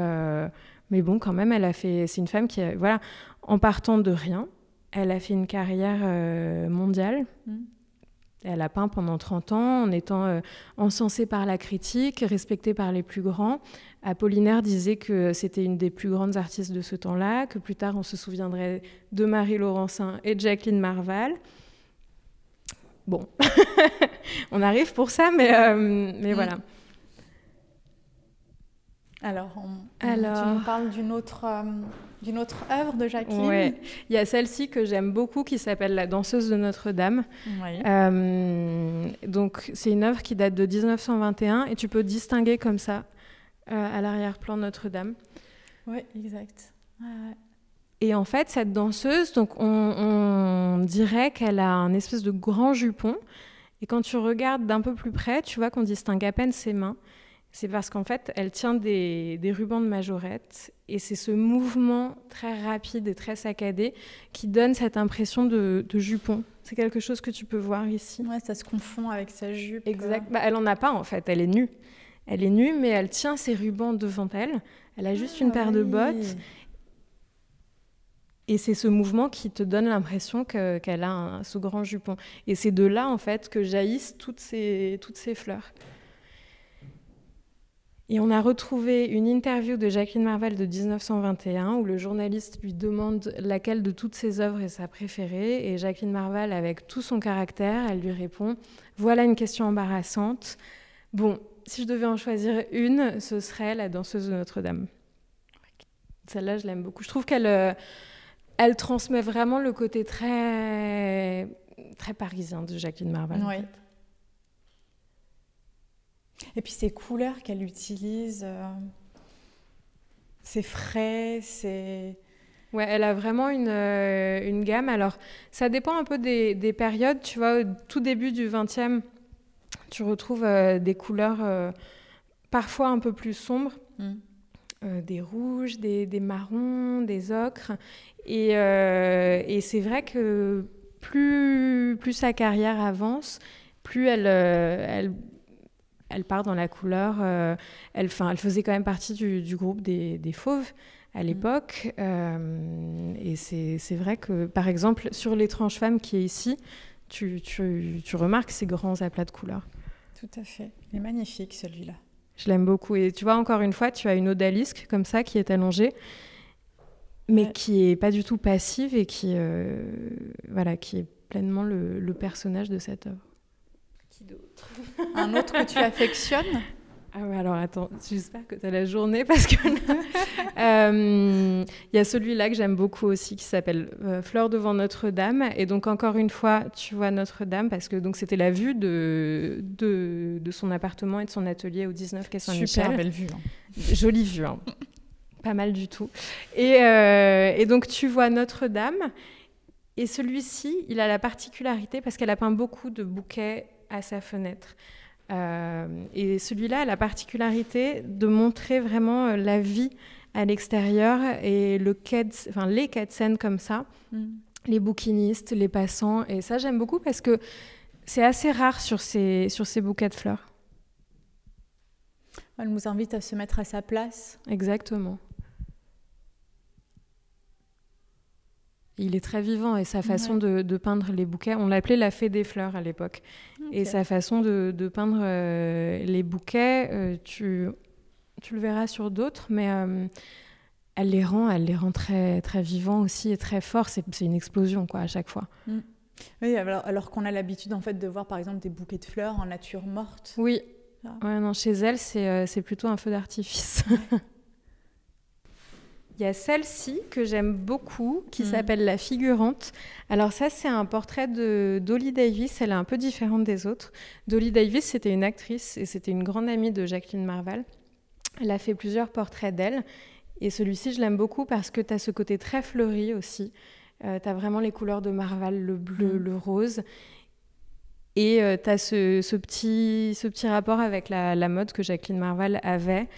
mais bon, quand même, elle a fait. C'est une femme qui, voilà, en partant de rien, elle a fait une carrière mondiale. Mmh. Elle a peint pendant 30 ans en étant euh, encensée par la critique, respectée par les plus grands. Apollinaire disait que c'était une des plus grandes artistes de ce temps-là, que plus tard on se souviendrait de Marie Laurencin et de Jacqueline Marval. Bon, on arrive pour ça, mais, euh, mais voilà. Alors, on, Alors... tu nous parles d'une autre, euh, d'une autre œuvre de Jacqueline ouais. Il y a celle-ci que j'aime beaucoup qui s'appelle La danseuse de Notre-Dame. Euh, donc, c'est une œuvre qui date de 1921 et tu peux distinguer comme ça euh, à l'arrière-plan Notre-Dame. Oui, exact. Et en fait, cette danseuse, donc on, on dirait qu'elle a un espèce de grand jupon. Et quand tu regardes d'un peu plus près, tu vois qu'on distingue à peine ses mains. C'est parce qu'en fait, elle tient des, rubans de majorette et c'est ce mouvement très rapide et très saccadé qui donne cette impression de, jupon. C'est quelque chose que tu peux voir ici. Ouais, ça se confond avec sa jupe. Exact. Bah, elle en a pas en fait, elle est nue. Elle est nue, mais elle tient ses rubans devant elle. Elle a juste une paire de ah bottes. Et c'est ce mouvement qui te donne l'impression qu'elle a ce grand jupon. Et c'est de là, en fait, que jaillissent toutes ces, toutes ces fleurs. Et on a retrouvé une interview de Jacqueline Marvel de 1921 où le journaliste lui demande laquelle de toutes ses œuvres est sa préférée. Et Jacqueline Marvel, avec tout son caractère, elle lui répond Voilà une question embarrassante. Bon, si je devais en choisir une, ce serait La danseuse de Notre-Dame. Celle-là, je l'aime beaucoup. Je trouve qu'elle euh, elle transmet vraiment le côté très, très parisien de Jacqueline Marvel. Oui. Et puis ces couleurs qu'elle utilise, euh, c'est frais, c'est... Ouais, elle a vraiment une, euh, une, gamme. Alors, ça dépend un peu des, des, périodes. Tu vois, au tout début du 20e, tu retrouves euh, des couleurs parfois un peu plus sombres. Mm. des rouges, des, des, marrons, des ocres. Et, et c'est vrai que plus, plus sa carrière avance, plus elle, elle elle part dans la couleur. Euh, elle, elle faisait quand même partie du, groupe des, Fauves à mm. l'époque. Euh, et c'est vrai que, par exemple, sur l'étrange femme qui est ici, tu, remarques ces grands aplats de couleurs. Tout à fait. Il est magnifique celui-là. Je l'aime beaucoup. Et tu vois, encore une fois, tu as une odalisque comme ça qui est allongée, mais qui est pas du tout passive et qui, euh, voilà, qui est pleinement le, le personnage de cette œuvre. Qui d'autre Un autre que tu affectionnes ah ouais, alors attends, j'espère que tu as la journée parce que euh, il y a celui-là que j'aime beaucoup aussi qui s'appelle euh, Fleur devant Notre-Dame et donc encore une fois, tu vois Notre-Dame parce que donc c'était la vue de, de, de son appartement et de son atelier au 19 quai Saint-Michel. Super belle vue. Hein. Jolie vue, hein. pas mal du tout. Et, euh, et donc tu vois Notre-Dame et celui-ci, il a la particularité parce qu'elle a peint beaucoup de bouquets à sa fenêtre. Euh, et celui-là a la particularité de montrer vraiment euh, la vie à l'extérieur et le quai enfin, les quais de scène comme ça, mm. les bouquinistes, les passants. Et ça, j'aime beaucoup parce que c'est assez rare sur ces, sur ces bouquets de fleurs. Elle nous invite à se mettre à sa place. Exactement. Il est très vivant et sa façon de, peindre les bouquets, on l'appelait la fée des fleurs à l'époque. Et sa façon de, peindre euh, les bouquets, euh, tu, tu, le verras sur d'autres, mais euh, elle les rend, elle les rend très, très vivants aussi et très forts. C'est une explosion quoi à chaque fois. Mm. Oui, alors, qu'on a l'habitude en fait de voir par exemple des bouquets de fleurs en nature morte. Oui. Ouais, non, chez elle, c'est plutôt un feu d'artifice. Il y a celle-ci que j'aime beaucoup, qui mm. s'appelle La Figurante. Alors ça, c'est un portrait de Dolly Davis. Elle est un peu différente des autres. Dolly Davis, c'était une actrice et c'était une grande amie de Jacqueline Marval. Elle a fait plusieurs portraits d'elle. Et celui-ci, je l'aime beaucoup parce que tu as ce côté très fleuri aussi. Euh, tu as vraiment les couleurs de Marval, le bleu, mm. le rose. Et euh, tu as ce, petit, ce petit rapport avec la, la mode que Jacqueline Marval avait.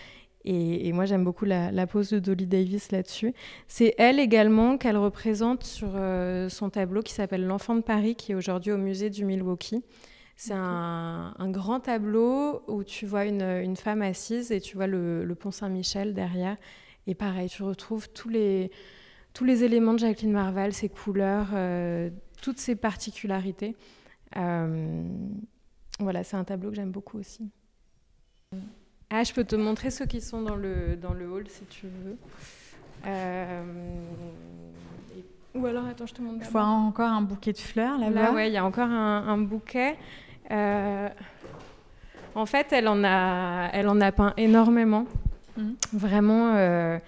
Et, moi, j'aime beaucoup la, pose de Dolly Davis là-dessus. C'est elle également qu'elle représente sur euh, son tableau qui s'appelle L'Enfant de Paris, qui est aujourd'hui au musée du Milwaukee. C'est un, grand tableau où tu vois une, femme assise et tu vois le, pont Saint-Michel derrière. Et pareil, tu retrouves tous les, tous les éléments de Jacqueline Marval, ses couleurs, euh, toutes ses particularités. Euh, voilà, c'est un tableau que j'aime beaucoup aussi. Ah, je peux te montrer ceux qui sont dans le, dans le hall si tu veux. Euh, ou alors, attends, je te montre. Je vois encore un bouquet de fleurs là-bas. Là, ouais, il y a encore un, bouquet. Euh, en fait, elle en a, elle en a peint énormément. Mmh. Vraiment. Euh,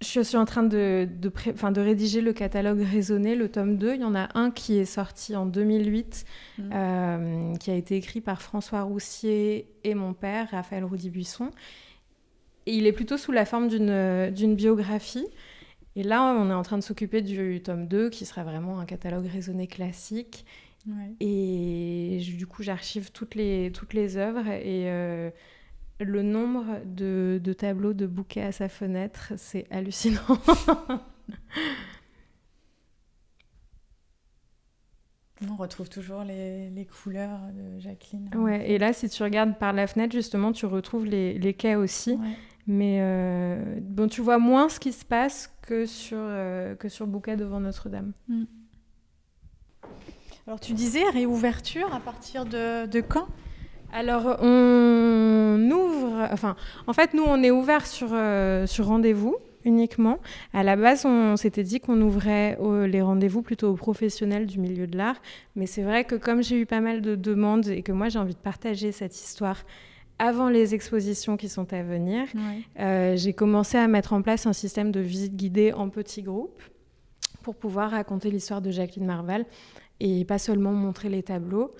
je suis en train de, de, de, rédiger le catalogue raisonné, le tome 2. Il y en a un qui est sorti en 2008, mmh. euh, qui a été écrit par François Roussier et mon père, Raphaël Roudy-Buisson. Et il est plutôt sous la forme d'une biographie. Et là, on est en train de s'occuper du tome 2, qui sera vraiment un catalogue raisonné classique. Et du coup, j'archive toutes les, toutes les œuvres. Et. Euh, le nombre de, tableaux de bouquets à sa fenêtre, c'est hallucinant. On retrouve toujours les, couleurs de Jacqueline. Ouais, et là, si tu regardes par la fenêtre, justement, tu retrouves les, quais aussi. Mais euh, bon, tu vois moins ce qui se passe que sur, euh, que sur Bouquet devant Notre-Dame. Mm. Alors, tu disais réouverture à partir de, de quand? Alors, on ouvre, enfin, en fait, nous, on est ouvert sur, euh, sur rendez-vous uniquement. À la base, on s'était dit qu'on ouvrait les rendez-vous plutôt aux professionnels du milieu de l'art. Mais c'est vrai que comme j'ai eu pas mal de demandes et que moi, j'ai envie de partager cette histoire avant les expositions qui sont à venir, euh, j'ai commencé à mettre en place un système de visite guidée en petits groupes pour pouvoir raconter l'histoire de Jacqueline Marval et pas seulement montrer les tableaux.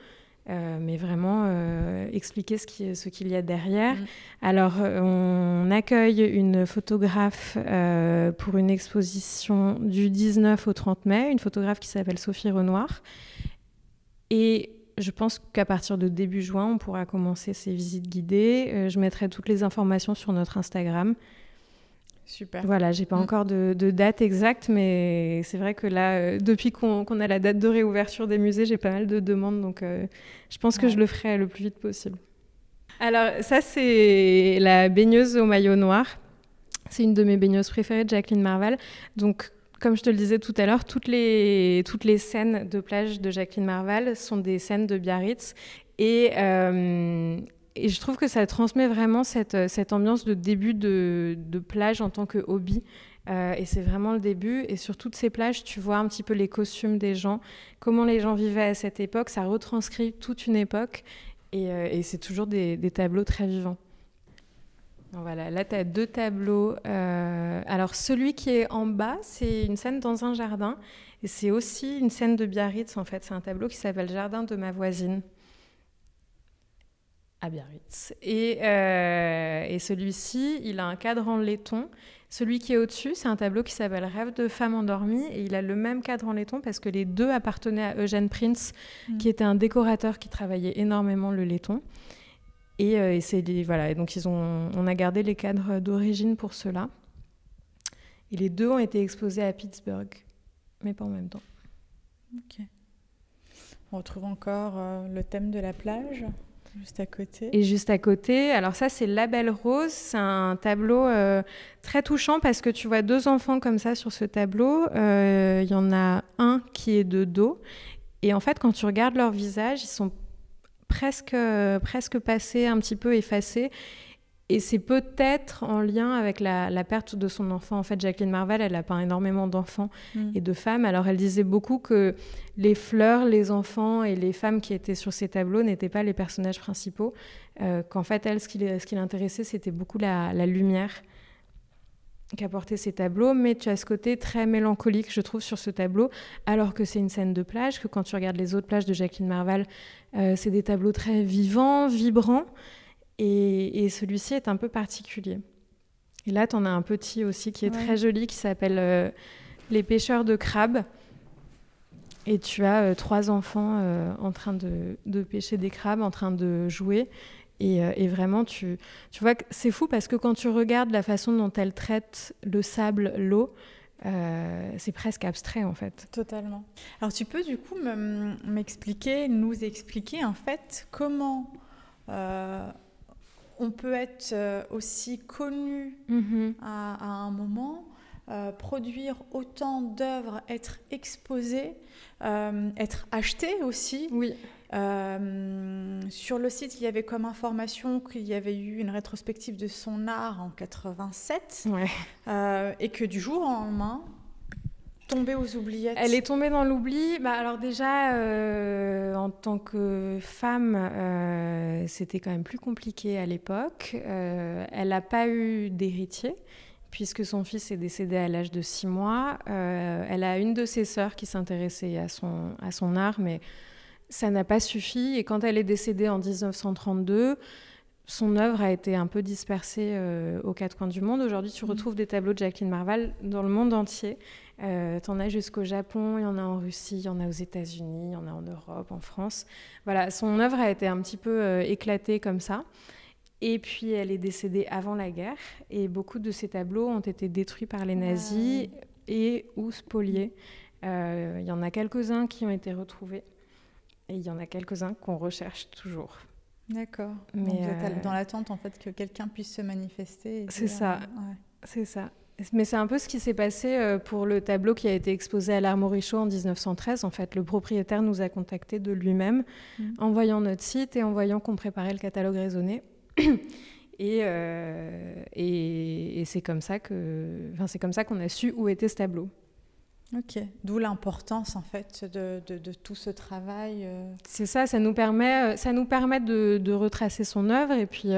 Euh, mais vraiment euh, expliquer ce qu'il y a derrière. Mm. Alors, euh, on accueille une photographe pour une exposition du 19 au 30 mai, une photographe qui s'appelle Sophie Renoir. Et je pense qu'à partir de début juin, on pourra commencer ces visites guidées. je mettrai toutes les informations sur notre Instagram. Super. Voilà, j'ai pas mm. encore de, date exacte, mais c'est vrai que là, euh, depuis qu'on a la date de réouverture des musées, j'ai pas mal de demandes, donc euh, je pense que je le ferai le plus vite possible. Alors ça, c'est la baigneuse au maillot noir. C'est une de mes baigneuses préférées de Jacqueline Marval. Donc, comme je te le disais tout à l'heure, toutes les, toutes les scènes de plage de Jacqueline Marval sont des scènes de Biarritz. Et, euh, et je trouve que ça transmet vraiment cette, cette ambiance de début de, plage en tant que hobby. Euh, et c'est vraiment le début. Et sur toutes ces plages, tu vois un petit peu les costumes des gens, comment les gens vivaient à cette époque. Ça retranscrit toute une époque. Et, euh, c'est toujours des, tableaux très vivants. Voilà, là, tu as deux tableaux. Euh, alors, celui qui est en bas, c'est une scène dans un jardin. Et c'est aussi une scène de Biarritz, en fait. C'est un tableau qui s'appelle Jardin de ma voisine à Biarritz. Et, euh, et celui-ci, il a un cadre en laiton. Celui qui est au-dessus, c'est un tableau qui s'appelle Rêve de femme endormie et il a le même cadre en laiton parce que les deux appartenaient à Eugène Prince, mm. qui était un décorateur qui travaillait énormément le laiton. Et, euh, et c'est voilà, et donc ils ont, on a gardé les cadres d'origine pour cela. Et les deux ont été exposés à Pittsburgh, mais pas en même temps. Ok. On retrouve encore euh, le thème de la plage. Juste à côté. Et juste à côté, alors ça c'est La Belle Rose, c'est un tableau euh, très touchant parce que tu vois deux enfants comme ça sur ce tableau. Euh, il y en a un qui est de dos et en fait quand tu regardes leur visage, ils sont presque, presque passés, un petit peu effacés. Et c'est peut-être en lien avec la, la, perte de son enfant. En fait, Jacqueline Marvel, elle a peint énormément d'enfants mm. et de femmes. Alors, elle disait beaucoup que les fleurs, les enfants et les femmes qui étaient sur ces tableaux n'étaient pas les personnages principaux. Euh, Qu'en fait, elle, ce qui, ce qui l'intéressait, c'était beaucoup la, la lumière qu'apportaient ces tableaux, mais tu as ce côté très mélancolique, je trouve, sur ce tableau, alors que c'est une scène de plage, que quand tu regardes les autres plages de Jacqueline Marvel, euh, c'est des tableaux très vivants, vibrants. Et, celui-ci est un peu particulier. Et là, tu en as un petit aussi qui est très joli, qui s'appelle euh, Les pêcheurs de crabes. Et tu as euh, trois enfants euh, en train de, pêcher des crabes, en train de jouer. Et, vraiment, tu, tu vois que c'est fou parce que quand tu regardes la façon dont elle traite le sable, l'eau, c'est presque abstrait en fait. Totalement. Alors tu peux du coup m'expliquer, nous expliquer en fait comment on peut être euh, aussi connu mm-hmm. à, un moment, euh, produire autant d'œuvres, être exposé, euh, être acheté aussi. Oui. sur le site, il y avait comme information qu'il y avait eu une rétrospective de son art en 87 et que du jour au lendemain, tombée aux oubliettes Elle est tombée dans l'oubli. Bah, alors déjà, euh, en tant que femme, euh, c'était quand même plus compliqué à l'époque. Euh, elle n'a pas eu d'héritier puisque son fils est décédé à l'âge de 6 mois. elle a une de ses sœurs qui s'intéressait à son, à son art, mais ça n'a pas suffi. Et quand elle est décédée en 1932, son œuvre a été un peu dispersée aux quatre coins du monde. Aujourd'hui, tu mmh. retrouves des tableaux de Jacqueline Marval dans le monde entier. Euh, en as jusqu'au Japon, il y en a en Russie, il y en a aux États-Unis, il y en a en Europe, en France. Voilà, son œuvre a été un petit peu euh, éclatée comme ça. Et puis elle est décédée avant la guerre et beaucoup de ses tableaux ont été détruits par les nazis et ou spoliés. Euh, il y en a quelques-uns qui ont été retrouvés et il y en a quelques-uns qu'on recherche toujours. D'accord. Mais euh, dans l'attente en fait que quelqu'un puisse se manifester. C'est ça. C'est ça. Mais c'est un peu ce qui s'est passé euh, pour le tableau qui a été exposé à l'Armory Show en 1913. En fait, le propriétaire nous a contactés de lui-même mm. en voyant notre site et en voyant qu'on préparait le catalogue raisonné. et, euh, et, et c'est comme ça que, enfin, c'est comme ça qu'on a su où était ce tableau. Ok, d'où l'importance en fait de, de, de tout ce travail. Euh. C'est ça, ça nous permet, ça nous permet de, de retracer son œuvre et puis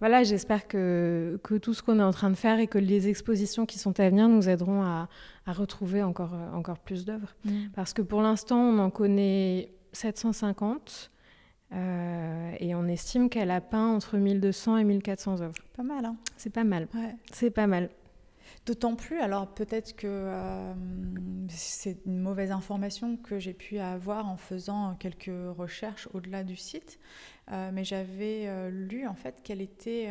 voilà, j'espère que, que, tout ce qu'on est en train de faire et que les expositions qui sont à venir nous aideront à, à retrouver encore, euh, encore plus d'œuvres. Mm. Parce que pour l'instant, on en connaît 750 euh, et on estime qu'elle a peint entre 1200 et 1400 œuvres. Pas mal, hein C'est pas mal. C'est pas mal. D'autant plus, alors peut-être que euh, c'est une mauvaise information que j'ai pu avoir en faisant quelques recherches au-delà du site, mais j'avais euh, lu en fait qu'elle était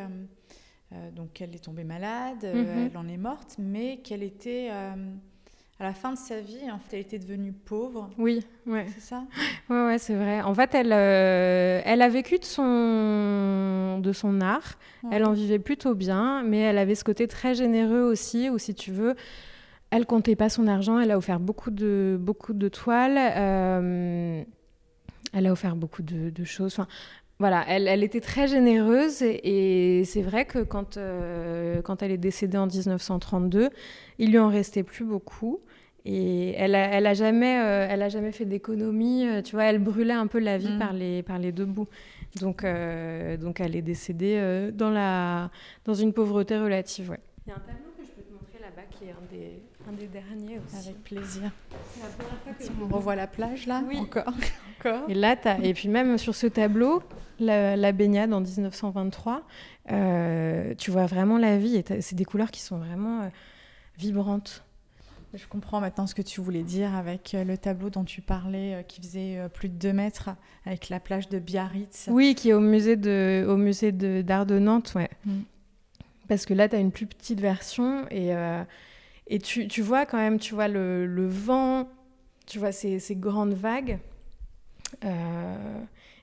donc qu'elle est tombée malade, mhm. elle en est morte, mais qu'elle était à la fin de sa vie, en fait, elle était devenue pauvre. Oui, ouais. C'est ça? Ouais, ouais, c'est vrai. En fait, elle, euh, elle a vécu de son, de son art. Elle en vivait plutôt bien, mais elle avait ce côté très généreux aussi, où si tu veux, elle comptait pas son argent. Elle a offert beaucoup de, beaucoup de toiles. Euh, elle a offert beaucoup de, de choses. Enfin, voilà, elle, était très généreuse et, c'est vrai que quand, quand elle est décédée en 1932, il lui en restait plus beaucoup. Et elle a, elle a jamais, elle a jamais fait d'économie. Tu vois, elle brûlait un peu la vie mm. par, les, par les deux bouts. Donc, donc elle est décédée dans, la, dans une pauvreté relative. Ouais. Il y a un tableau que je peux te montrer là-bas qui est un des, un des derniers aussi. Avec plaisir. On revoit la plage là Oui. Encore. Encore. Et là, as... et puis même sur ce tableau, la, baignade en 1923, euh, tu vois vraiment la vie. C'est des couleurs qui sont vraiment euh, vibrantes. Je comprends maintenant ce que tu voulais dire avec euh, le tableau dont tu parlais, qui faisait plus de 2 mètres, avec la plage de Biarritz. Oui, qui est au musée de, au musée d'art de, Nantes, ouais. Mm. Parce que là, tu as une plus petite version et, et tu, tu, vois quand même, tu vois le, le vent, tu vois ces, ces grandes vagues.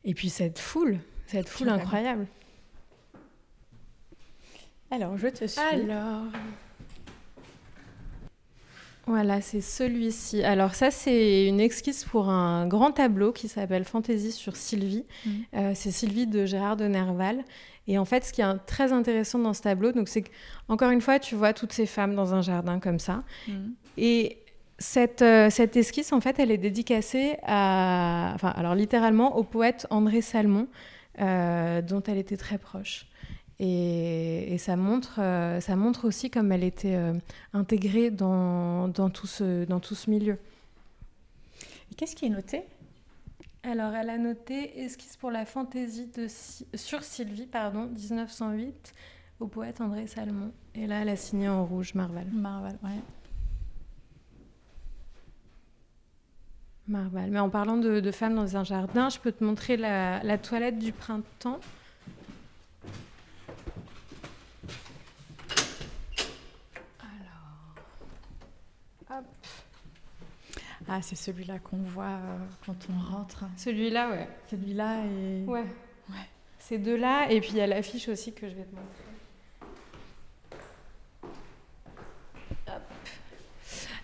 Et puis cette foule, cette foule incroyable. Alors, je te suis. Alors. Voilà, c'est celui-ci. Alors ça, c'est une esquisse pour un grand tableau qui s'appelle Fantaisie sur Sylvie. Mm. Euh, c'est Sylvie de Gérard de Nerval. Et en fait, ce qui est très intéressant dans ce tableau, donc c'est encore une fois, tu vois toutes ces femmes dans un jardin comme ça. Mm. Et cette, euh, cette, esquisse, en fait, elle est dédicacée à, enfin, alors littéralement au poète André Salmon, euh, dont elle était très proche. Et, ça, montre, euh, ça montre aussi comme elle était intégrée dans, dans, tout ce, dans tout ce milieu. Qu'est-ce qui est noté? Alors, elle a noté esquisse pour la fantaisie de, sur Sylvie, pardon, 1908, au poète André Salmon. Et là, elle a signé en rouge Marval. Marval, ouais. Marval. Mais en parlant de, femmes dans un jardin, je peux te montrer la, toilette du printemps. Alors. Hop. Ah, c'est celui-là qu'on voit euh, quand on rentre. Celui-là, ouais. Celui-là et. Ouais. ouais. Ces deux-là, et puis il y a l'affiche aussi que je vais te montrer.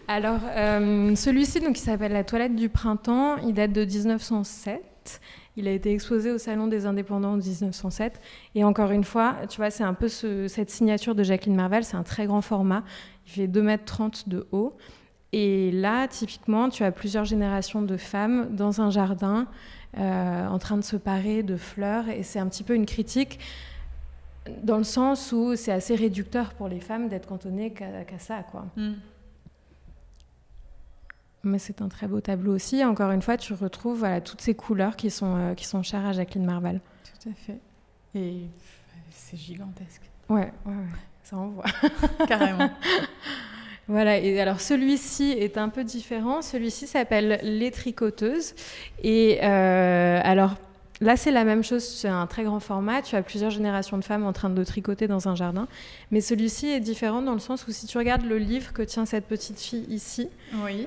Alors, euh, celui-ci, donc, il s'appelle La toilette du printemps. Il date de 1907. Il a été exposé au Salon des Indépendants en 1907. Et encore une fois, tu vois, c'est un peu cette signature de Jacqueline Marval. C'est un très grand format. Il fait 2,30 m de haut. Et là, typiquement, tu as plusieurs générations de femmes dans un jardin euh, en train de se parer de fleurs. Et c'est un petit peu une critique dans le sens où c'est assez réducteur pour les femmes d'être cantonnées qu'à ça, quoi. Mm. Mais c'est un très beau tableau aussi. Encore une fois, tu retrouves voilà, toutes ces couleurs qui sont, euh, qui sont chères à Jacqueline Marval. Tout à fait. Et c'est gigantesque. Ouais, ouais, ouais. ça envoie. Carrément. Voilà, et alors celui-ci est un peu différent. Celui-ci s'appelle Les Tricoteuses. Et euh, alors, Là, c'est la même chose, c'est un très grand format. Tu as plusieurs générations de femmes en train de tricoter dans un jardin. Mais celui-ci est différent dans le sens où si tu regardes le livre que tient cette petite fille ici,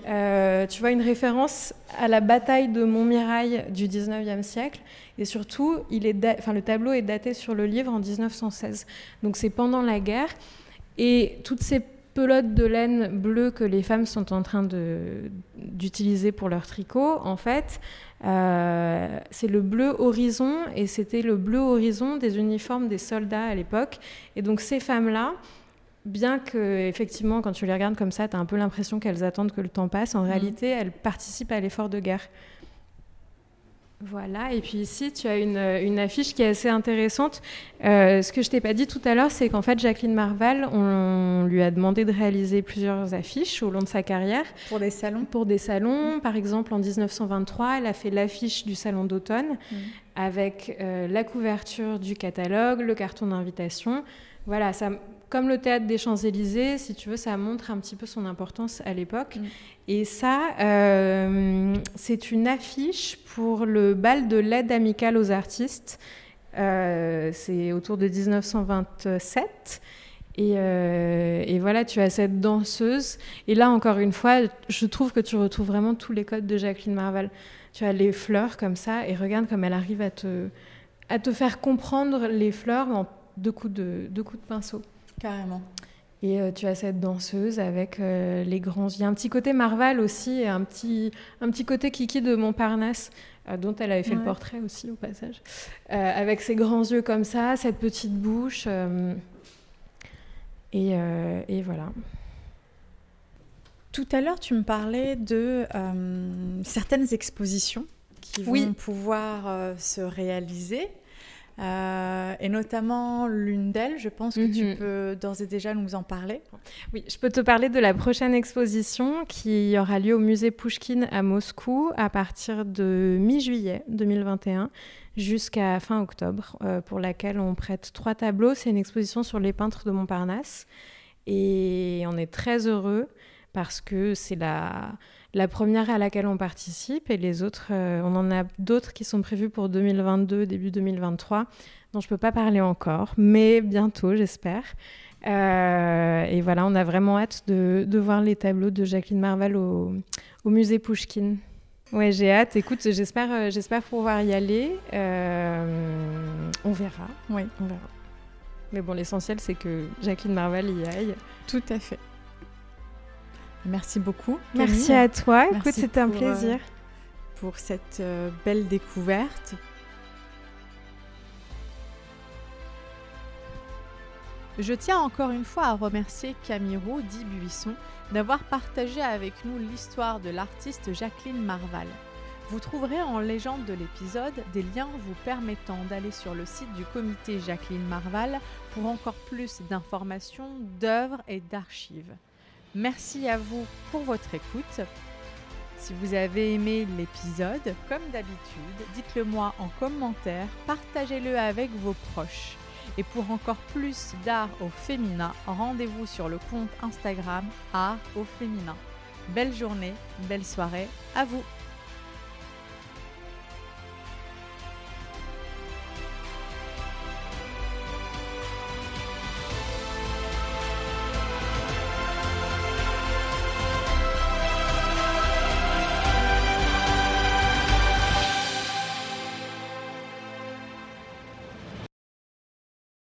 euh, tu vois une référence à la bataille de Montmirail du 19e siècle. Et surtout, il est enfin, le tableau est daté sur le livre en 1916. Donc c'est pendant la guerre. Et toutes ces pelotes de laine bleue que les femmes sont en train d'utiliser pour leur tricot, en fait, euh, c'est le bleu horizon et c'était le bleu horizon des uniformes des soldats à l'époque. Et donc ces femmes-là, bien que effectivement quand tu les regardes comme ça, tu as un peu l'impression qu'elles attendent que le temps passe, en mmh. réalité elles participent à l'effort de guerre. Voilà, et puis ici, tu as une, une affiche qui est assez intéressante. Euh, ce que je t'ai pas dit tout à l'heure, c'est qu'en fait, Jacqueline Marval, on, lui a demandé de réaliser plusieurs affiches au long de sa carrière. Pour des salons Pour des salons. Par exemple, en 1923, elle a fait l'affiche du salon d'automne mmh. avec euh, la couverture du catalogue, le carton d'invitation. Voilà, ça, comme le théâtre des Champs-Élysées, si tu veux, ça montre un petit peu son importance à l'époque. Mm. Et ça, euh, c'est une affiche pour le bal de l'aide amicale aux artistes. Euh, c'est autour de 1927. Euh, et, voilà, tu as cette danseuse. Et là, encore une fois, je trouve que tu retrouves vraiment tous les codes de Jacqueline Marval. Tu as les fleurs comme ça, et regarde comme elle arrive à te, à te faire comprendre les fleurs en deux coups de, deux coups de pinceau. Carrément. Et euh, tu as cette danseuse avec euh, les grands. Il y a un petit côté Marval aussi, et un petit, un petit côté Kiki de Montparnasse, euh, dont elle avait fait le portrait aussi au passage. avec ses grands yeux comme ça, cette petite bouche. Et, et, voilà. Tout à l'heure, tu me parlais de certaines expositions qui vont pouvoir se réaliser. Euh, et notamment l'une d'elles, je pense que tu mhm. peux d'ores et déjà nous en parler. Oui, je peux te parler de la prochaine exposition qui aura lieu au musée Pushkin à Moscou à partir de mi-juillet 2021 jusqu'à fin octobre, euh, pour laquelle on prête trois tableaux. C'est une exposition sur les peintres de Montparnasse et on est très heureux parce que c'est la la première à laquelle on participe et les autres, euh, on en a d'autres qui sont prévus pour 2022, début 2023, dont je ne peux pas parler encore, mais bientôt, j'espère. Euh, et voilà, on a vraiment hâte de, voir les tableaux de Jacqueline Marval au, musée Pushkin. Ouais, j'ai hâte. Écoute, j'espère, euh, j'espère pouvoir y aller. on verra. Oui, on verra. Mais bon, l'essentiel, c'est que Jacqueline Marval y aille. Tout à fait. Merci beaucoup. Merci à toi. Écoute, c'était un plaisir. Euh, pour cette euh, belle découverte. Je tiens encore une fois à remercier Camiro dit Buisson d'avoir partagé avec nous l'histoire de l'artiste Jacqueline Marval. Vous trouverez en légende de l'épisode des liens vous permettant d'aller sur le site du comité Jacqueline Marval pour encore plus d'informations, d'œuvres et d'archives. Merci à vous pour votre écoute. Si vous avez aimé l'épisode, comme d'habitude, dites-le moi en commentaire, partagez-le avec vos proches. Et pour encore plus d'art au féminin, rendez-vous sur le compte Instagram Art au féminin. Belle journée, belle soirée à vous